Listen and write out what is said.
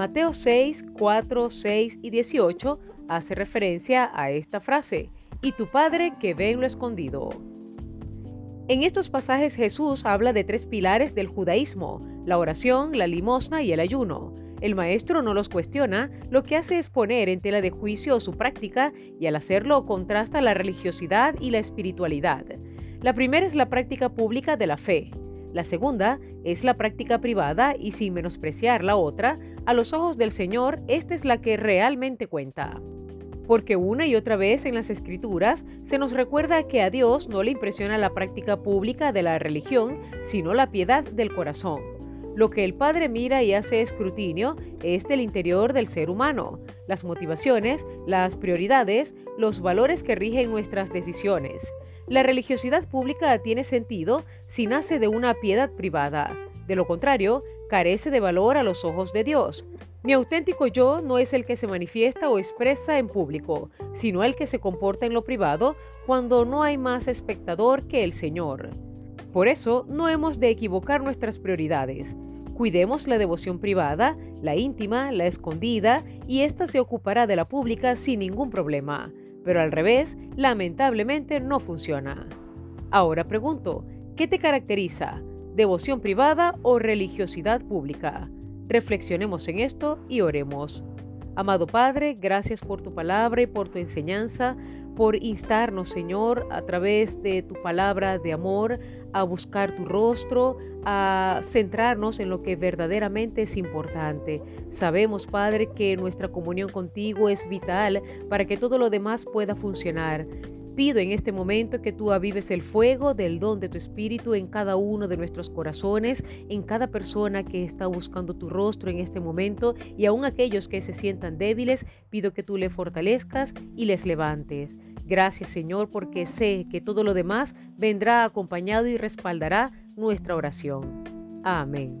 Mateo 6, 4, 6 y 18 hace referencia a esta frase, y tu Padre que ve en lo escondido. En estos pasajes Jesús habla de tres pilares del judaísmo, la oración, la limosna y el ayuno. El maestro no los cuestiona, lo que hace es poner en tela de juicio su práctica y al hacerlo contrasta la religiosidad y la espiritualidad. La primera es la práctica pública de la fe. La segunda es la práctica privada y sin menospreciar la otra, a los ojos del Señor esta es la que realmente cuenta. Porque una y otra vez en las escrituras se nos recuerda que a Dios no le impresiona la práctica pública de la religión, sino la piedad del corazón. Lo que el Padre mira y hace escrutinio es del interior del ser humano, las motivaciones, las prioridades, los valores que rigen nuestras decisiones. La religiosidad pública tiene sentido si nace de una piedad privada. De lo contrario, carece de valor a los ojos de Dios. Mi auténtico yo no es el que se manifiesta o expresa en público, sino el que se comporta en lo privado cuando no hay más espectador que el Señor. Por eso, no hemos de equivocar nuestras prioridades. Cuidemos la devoción privada, la íntima, la escondida, y ésta se ocupará de la pública sin ningún problema. Pero al revés, lamentablemente no funciona. Ahora pregunto, ¿qué te caracteriza? ¿Devoción privada o religiosidad pública? Reflexionemos en esto y oremos. Amado Padre, gracias por tu palabra y por tu enseñanza, por instarnos, Señor, a través de tu palabra de amor, a buscar tu rostro, a centrarnos en lo que verdaderamente es importante. Sabemos, Padre, que nuestra comunión contigo es vital para que todo lo demás pueda funcionar. Pido en este momento que tú avives el fuego del don de tu Espíritu en cada uno de nuestros corazones, en cada persona que está buscando tu rostro en este momento y aun aquellos que se sientan débiles, pido que tú le fortalezcas y les levantes. Gracias Señor porque sé que todo lo demás vendrá acompañado y respaldará nuestra oración. Amén.